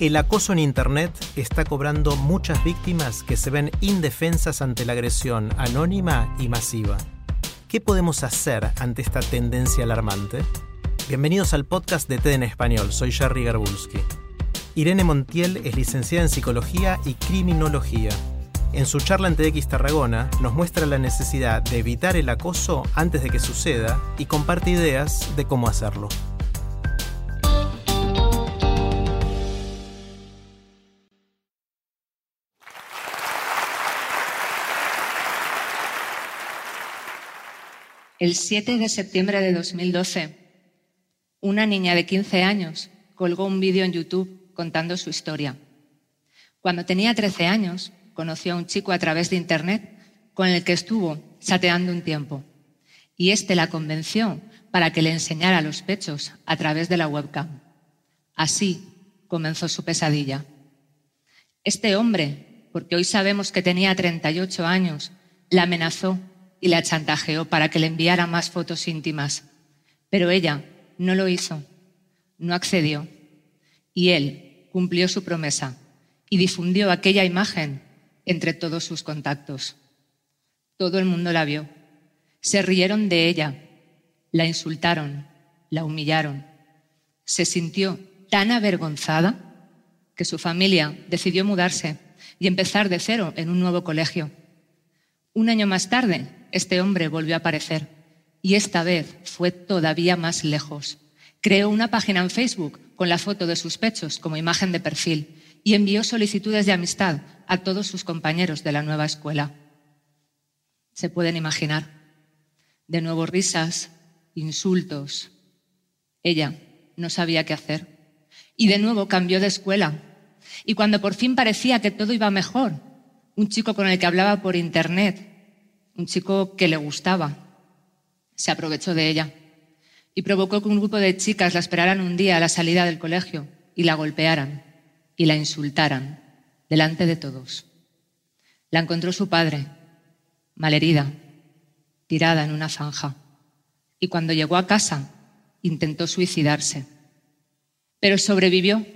El acoso en Internet está cobrando muchas víctimas que se ven indefensas ante la agresión anónima y masiva. ¿Qué podemos hacer ante esta tendencia alarmante? Bienvenidos al podcast de TED en Español, soy Jerry Garbulski. Irene Montiel es licenciada en Psicología y Criminología. En su charla en TEDx Tarragona nos muestra la necesidad de evitar el acoso antes de que suceda y comparte ideas de cómo hacerlo. El 7 de septiembre de 2012, una niña de 15 años colgó un vídeo en YouTube contando su historia. Cuando tenía 13 años, conoció a un chico a través de Internet con el que estuvo chateando un tiempo. Y este la convenció para que le enseñara los pechos a través de la webcam. Así comenzó su pesadilla. Este hombre, porque hoy sabemos que tenía 38 años, la amenazó y la chantajeó para que le enviara más fotos íntimas. Pero ella no lo hizo, no accedió. Y él cumplió su promesa y difundió aquella imagen entre todos sus contactos. Todo el mundo la vio. Se rieron de ella, la insultaron, la humillaron. Se sintió tan avergonzada que su familia decidió mudarse y empezar de cero en un nuevo colegio. Un año más tarde, este hombre volvió a aparecer y esta vez fue todavía más lejos. Creó una página en Facebook con la foto de sus pechos como imagen de perfil y envió solicitudes de amistad a todos sus compañeros de la nueva escuela. Se pueden imaginar. De nuevo risas, insultos. Ella no sabía qué hacer. Y de nuevo cambió de escuela. Y cuando por fin parecía que todo iba mejor, un chico con el que hablaba por internet un chico que le gustaba. Se aprovechó de ella y provocó que un grupo de chicas la esperaran un día a la salida del colegio y la golpearan y la insultaran delante de todos. La encontró su padre, malherida, tirada en una zanja, y cuando llegó a casa intentó suicidarse. Pero sobrevivió,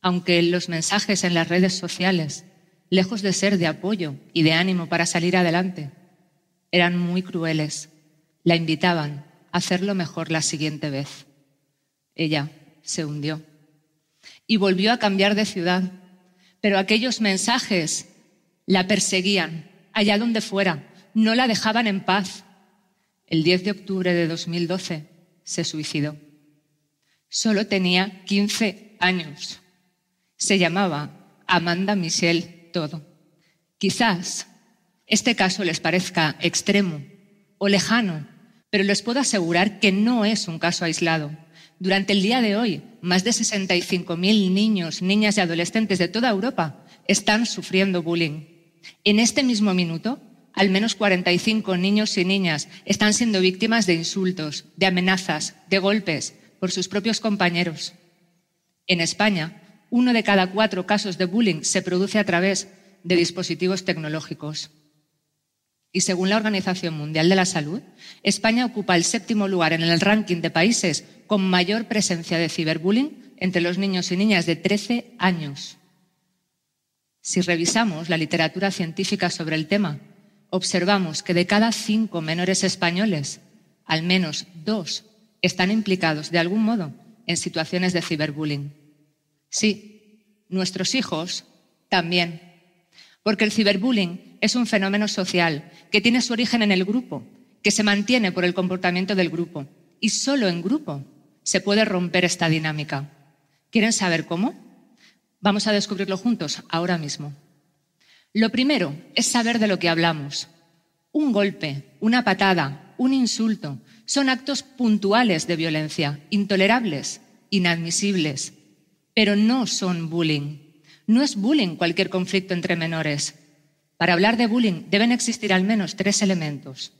aunque los mensajes en las redes sociales lejos de ser de apoyo y de ánimo para salir adelante, eran muy crueles. La invitaban a hacerlo mejor la siguiente vez. Ella se hundió y volvió a cambiar de ciudad, pero aquellos mensajes la perseguían allá donde fuera, no la dejaban en paz. El 10 de octubre de 2012 se suicidó. Solo tenía 15 años. Se llamaba Amanda Michelle todo. Quizás este caso les parezca extremo o lejano, pero les puedo asegurar que no es un caso aislado. Durante el día de hoy, más de 65.000 niños, niñas y adolescentes de toda Europa están sufriendo bullying. En este mismo minuto, al menos 45 niños y niñas están siendo víctimas de insultos, de amenazas, de golpes por sus propios compañeros. En España, uno de cada cuatro casos de bullying se produce a través de dispositivos tecnológicos. Y según la Organización Mundial de la Salud, España ocupa el séptimo lugar en el ranking de países con mayor presencia de ciberbullying entre los niños y niñas de 13 años. Si revisamos la literatura científica sobre el tema, observamos que de cada cinco menores españoles, al menos dos están implicados de algún modo en situaciones de ciberbullying. Sí, nuestros hijos también. Porque el ciberbullying es un fenómeno social que tiene su origen en el grupo, que se mantiene por el comportamiento del grupo. Y solo en grupo se puede romper esta dinámica. ¿Quieren saber cómo? Vamos a descubrirlo juntos ahora mismo. Lo primero es saber de lo que hablamos. Un golpe, una patada, un insulto Son actos puntuales de violencia, intolerables, inadmisibles, pero no son bullying. No es bullying cualquier conflicto entre menores. Para hablar de bullying deben existir al menos tres elementos.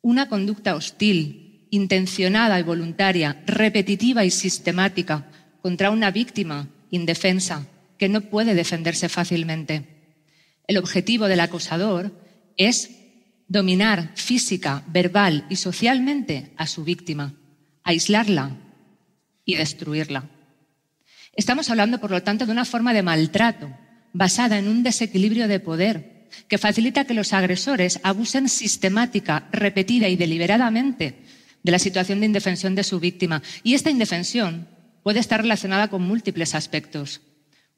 Una conducta hostil, intencionada y voluntaria, repetitiva y sistemática contra una víctima indefensa que no puede defenderse fácilmente. El objetivo del acosador es dominar física, verbal y socialmente a su víctima, aislarla y destruirla. Estamos hablando, por lo tanto, de una forma de maltrato basada en un desequilibrio de poder que facilita que los agresores abusen sistemática, repetida y deliberadamente de la situación de indefensión de su víctima. Y esta indefensión puede estar relacionada con múltiples aspectos.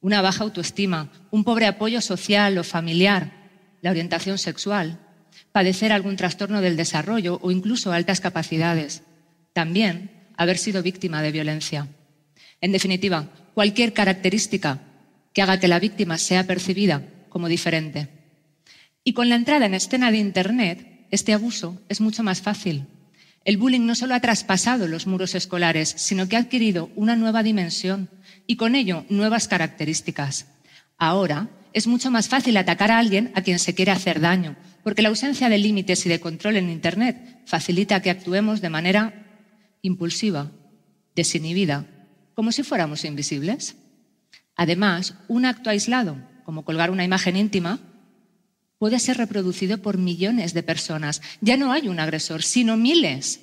Una baja autoestima, un pobre apoyo social o familiar, la orientación sexual, padecer algún trastorno del desarrollo o incluso altas capacidades. También haber sido víctima de violencia. En definitiva, cualquier característica que haga que la víctima sea percibida como diferente. Y con la entrada en escena de Internet, este abuso es mucho más fácil. El bullying no solo ha traspasado los muros escolares, sino que ha adquirido una nueva dimensión y con ello nuevas características. Ahora es mucho más fácil atacar a alguien a quien se quiere hacer daño, porque la ausencia de límites y de control en Internet facilita que actuemos de manera impulsiva, desinhibida como si fuéramos invisibles. Además, un acto aislado, como colgar una imagen íntima, puede ser reproducido por millones de personas. Ya no hay un agresor, sino miles.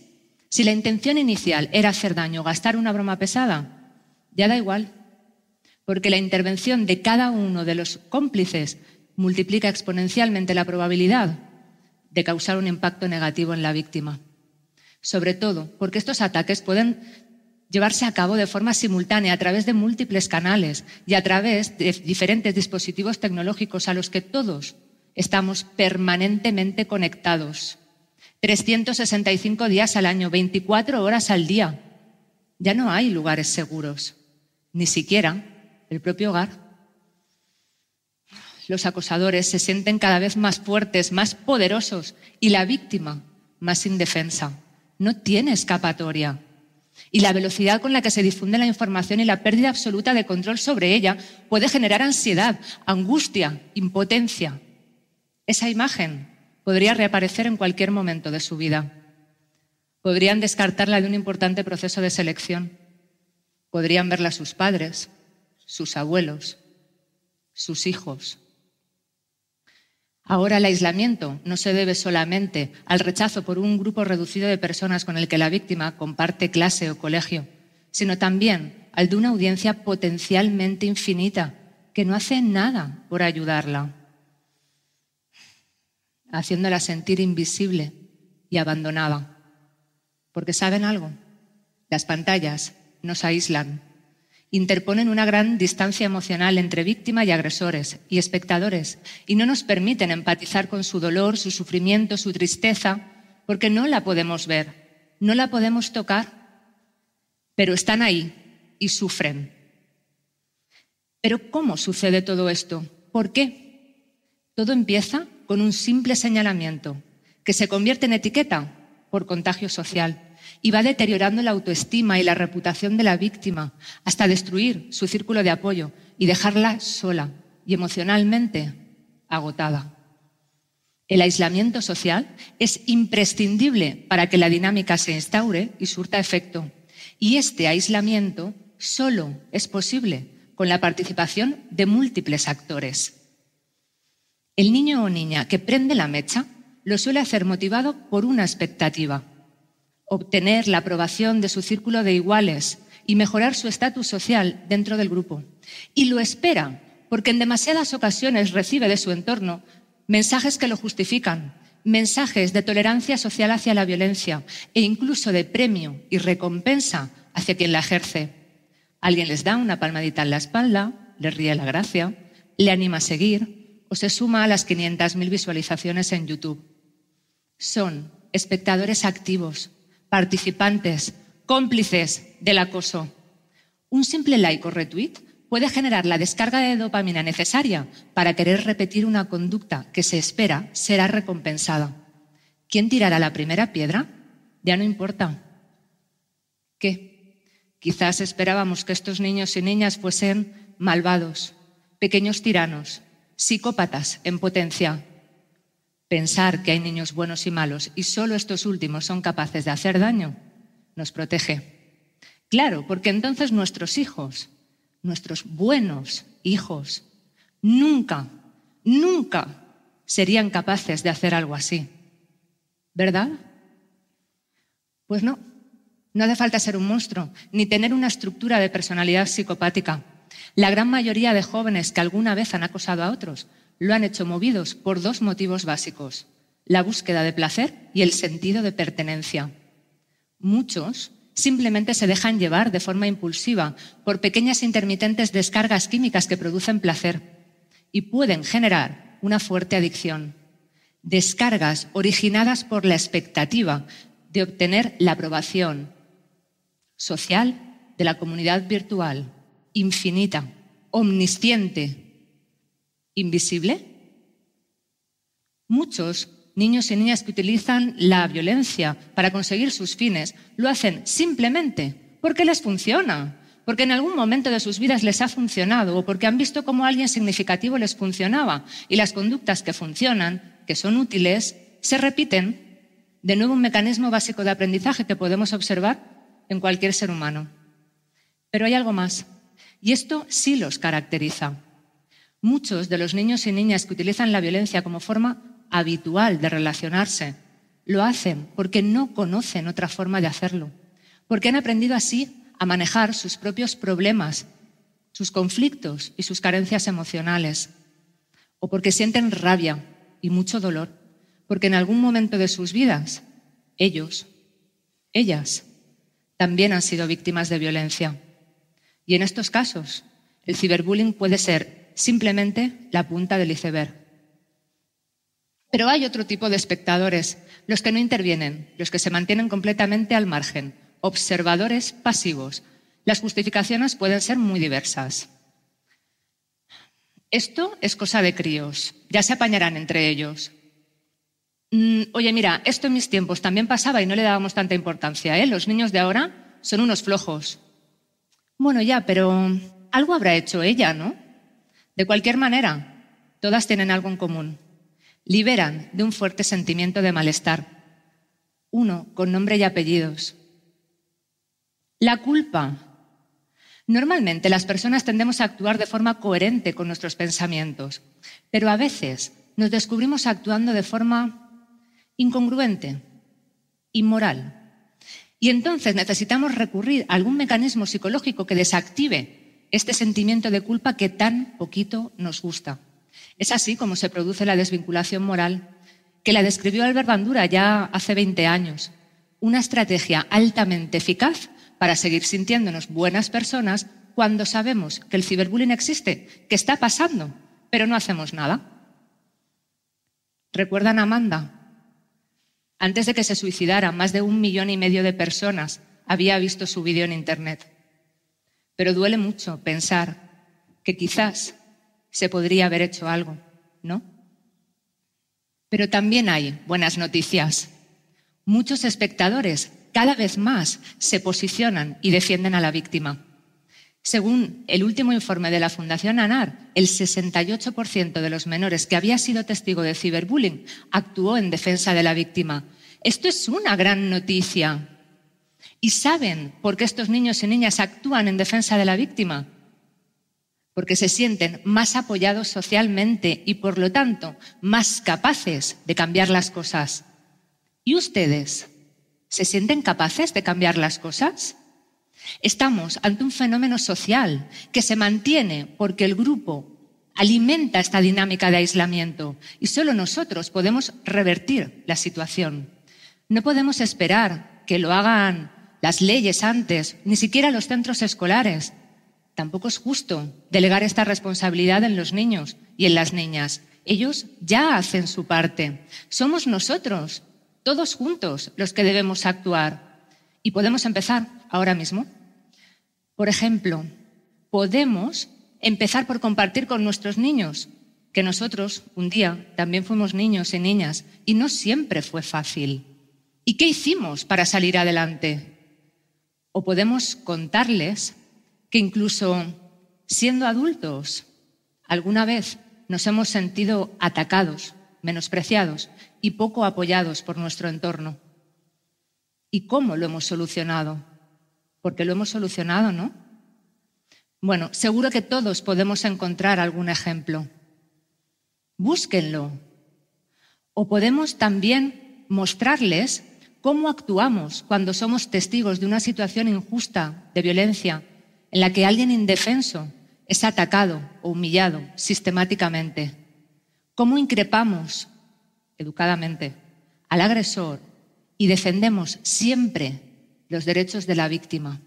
Si la intención inicial era hacer daño, gastar una broma pesada, ya da igual, porque la intervención de cada uno de los cómplices multiplica exponencialmente la probabilidad de causar un impacto negativo en la víctima. Sobre todo porque estos ataques pueden llevarse a cabo de forma simultánea a través de múltiples canales y a través de diferentes dispositivos tecnológicos a los que todos estamos permanentemente conectados. 365 días al año, 24 horas al día. Ya no hay lugares seguros, ni siquiera el propio hogar. Los acosadores se sienten cada vez más fuertes, más poderosos y la víctima más indefensa. No tiene escapatoria. Y la velocidad con la que se difunde la información y la pérdida absoluta de control sobre ella puede generar ansiedad, angustia, impotencia. Esa imagen podría reaparecer en cualquier momento de su vida. Podrían descartarla de un importante proceso de selección. Podrían verla sus padres, sus abuelos, sus hijos, Ahora el aislamiento no se debe solamente al rechazo por un grupo reducido de personas con el que la víctima comparte clase o colegio, sino también al de una audiencia potencialmente infinita que no hace nada por ayudarla, haciéndola sentir invisible y abandonada. Porque saben algo, las pantallas nos aíslan, interponen una gran distancia emocional entre víctima y agresores y espectadores y no nos permiten empatizar con su dolor, su sufrimiento, su tristeza, porque no la podemos ver, no la podemos tocar, pero están ahí y sufren. Pero ¿cómo sucede todo esto? ¿Por qué? Todo empieza con un simple señalamiento que se convierte en etiqueta por contagio social y va deteriorando la autoestima y la reputación de la víctima hasta destruir su círculo de apoyo y dejarla sola y emocionalmente agotada. El aislamiento social es imprescindible para que la dinámica se instaure y surta efecto. Y este aislamiento solo es posible con la participación de múltiples actores. El niño o niña que prende la mecha lo suele hacer motivado por una expectativa obtener la aprobación de su círculo de iguales y mejorar su estatus social dentro del grupo. Y lo espera porque en demasiadas ocasiones recibe de su entorno mensajes que lo justifican, mensajes de tolerancia social hacia la violencia e incluso de premio y recompensa hacia quien la ejerce. Alguien les da una palmadita en la espalda, les ríe la gracia, le anima a seguir o se suma a las 500.000 visualizaciones en YouTube. Son espectadores activos participantes, cómplices del acoso. Un simple like o retweet puede generar la descarga de dopamina necesaria para querer repetir una conducta que se espera será recompensada. ¿Quién tirará la primera piedra? Ya no importa. ¿Qué? Quizás esperábamos que estos niños y niñas fuesen malvados, pequeños tiranos, psicópatas en potencia. Pensar que hay niños buenos y malos y solo estos últimos son capaces de hacer daño nos protege. Claro, porque entonces nuestros hijos, nuestros buenos hijos, nunca, nunca serían capaces de hacer algo así. ¿Verdad? Pues no. No hace falta ser un monstruo, ni tener una estructura de personalidad psicopática. La gran mayoría de jóvenes que alguna vez han acosado a otros lo han hecho movidos por dos motivos básicos, la búsqueda de placer y el sentido de pertenencia. Muchos simplemente se dejan llevar de forma impulsiva por pequeñas intermitentes descargas químicas que producen placer y pueden generar una fuerte adicción. Descargas originadas por la expectativa de obtener la aprobación social de la comunidad virtual, infinita, omnisciente, invisible. Muchos niños y niñas que utilizan la violencia para conseguir sus fines lo hacen simplemente porque les funciona, porque en algún momento de sus vidas les ha funcionado o porque han visto cómo alguien significativo les funcionaba y las conductas que funcionan, que son útiles, se repiten de nuevo, un mecanismo básico de aprendizaje que podemos observar en cualquier ser humano. Pero hay algo más, y esto sí los caracteriza. Muchos de los niños y niñas que utilizan la violencia como forma habitual de relacionarse lo hacen porque no conocen otra forma de hacerlo, porque han aprendido así a manejar sus propios problemas, sus conflictos y sus carencias emocionales, o porque sienten rabia y mucho dolor porque en algún momento de sus vidas ellos, ellas, también han sido víctimas de violencia. Y en estos casos, el ciberbullying puede ser simplemente la punta del iceberg. Pero hay otro tipo de espectadores, los que no intervienen, los que se mantienen completamente al margen, observadores pasivos. Las justificaciones pueden ser muy diversas. Esto es cosa de críos, ya se apañarán entre ellos. Mm, oye, mira, esto en mis tiempos también pasaba y no le dábamos tanta importancia, ¿eh? Los niños de ahora son unos flojos. Bueno, ya, pero algo habrá hecho ella, ¿no? De cualquier manera, todas tienen algo en común. Liberan de un fuerte sentimiento de malestar. Uno con nombre y apellidos. La culpa. Normalmente las personas tendemos a actuar de forma coherente con nuestros pensamientos, pero a veces nos descubrimos actuando de forma incongruente, inmoral. Y entonces necesitamos recurrir a algún mecanismo psicológico que desactive este sentimiento de culpa que tan poquito nos gusta. Es así como se produce la desvinculación moral, que la describió Albert Bandura ya hace 20 años. Una estrategia altamente eficaz para seguir sintiéndonos buenas personas cuando sabemos que el ciberbullying existe, que está pasando, pero no hacemos nada. ¿Recuerdan a Amanda? Antes de que se suicidara, más de un millón y medio de personas había visto su vídeo en Internet. Pero duele mucho pensar que quizás se podría haber hecho algo, ¿no? Pero también hay buenas noticias. Muchos espectadores cada vez más se posicionan y defienden a la víctima. Según el último informe de la Fundación ANAR, el 68% de los menores que había sido testigo de ciberbullying actuó en defensa de la víctima. Esto es una gran noticia. ¿Y saben por qué estos niños y niñas actúan en defensa de la víctima? Porque se sienten más apoyados socialmente y, por lo tanto, más capaces de cambiar las cosas. ¿Y ustedes? ¿Se sienten capaces de cambiar las cosas? Estamos ante un fenómeno social que se mantiene porque el grupo alimenta esta dinámica de aislamiento y solo nosotros podemos revertir la situación. No podemos esperar que lo hagan las leyes antes, ni siquiera los centros escolares. Tampoco es justo delegar esta responsabilidad en los niños y en las niñas. Ellos ya hacen su parte. Somos nosotros, todos juntos, los que debemos actuar. Y podemos empezar ahora mismo. Por ejemplo, podemos empezar por compartir con nuestros niños que nosotros un día también fuimos niños y niñas y no siempre fue fácil. ¿Y qué hicimos para salir adelante? O podemos contarles que incluso siendo adultos, alguna vez nos hemos sentido atacados, menospreciados y poco apoyados por nuestro entorno. ¿Y cómo lo hemos solucionado? Porque lo hemos solucionado, ¿no? Bueno, seguro que todos podemos encontrar algún ejemplo. Búsquenlo. O podemos también mostrarles cómo actuamos cuando somos testigos de una situación injusta, de violencia, en la que alguien indefenso es atacado o humillado sistemáticamente. ¿Cómo increpamos educadamente al agresor y defendemos siempre los derechos de la víctima?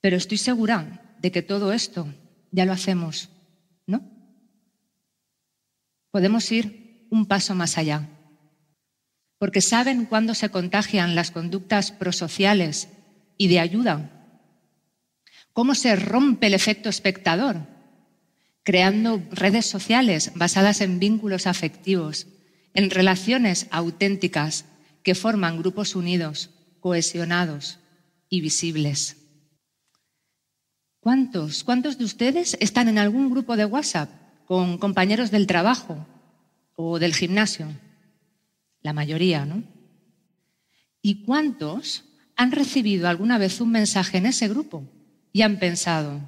Pero estoy segura de que todo esto ya lo hacemos, ¿no? Podemos ir un paso más allá porque saben cuándo se contagian las conductas prosociales y de ayuda. Cómo se rompe el efecto espectador, creando redes sociales basadas en vínculos afectivos, en relaciones auténticas que forman grupos unidos, cohesionados y visibles. ¿Cuántos, cuántos de ustedes están en algún grupo de WhatsApp con compañeros del trabajo o del gimnasio? la mayoría, ¿no? ¿Y cuántos han recibido alguna vez un mensaje en ese grupo y han pensado,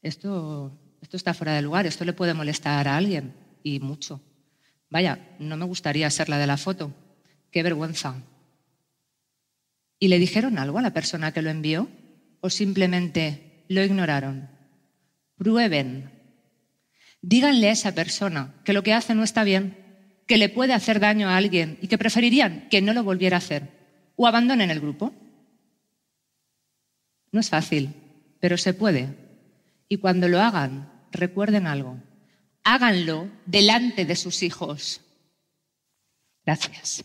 esto, esto está fuera de lugar, esto le puede molestar a alguien y mucho? Vaya, no me gustaría ser la de la foto, qué vergüenza. ¿Y le dijeron algo a la persona que lo envió o simplemente lo ignoraron? Prueben. Díganle a esa persona que lo que hace no está bien que le puede hacer daño a alguien y que preferirían que no lo volviera a hacer o abandonen el grupo? No es fácil, pero se puede. Y cuando lo hagan, recuerden algo. Háganlo delante de sus hijos. Gracias.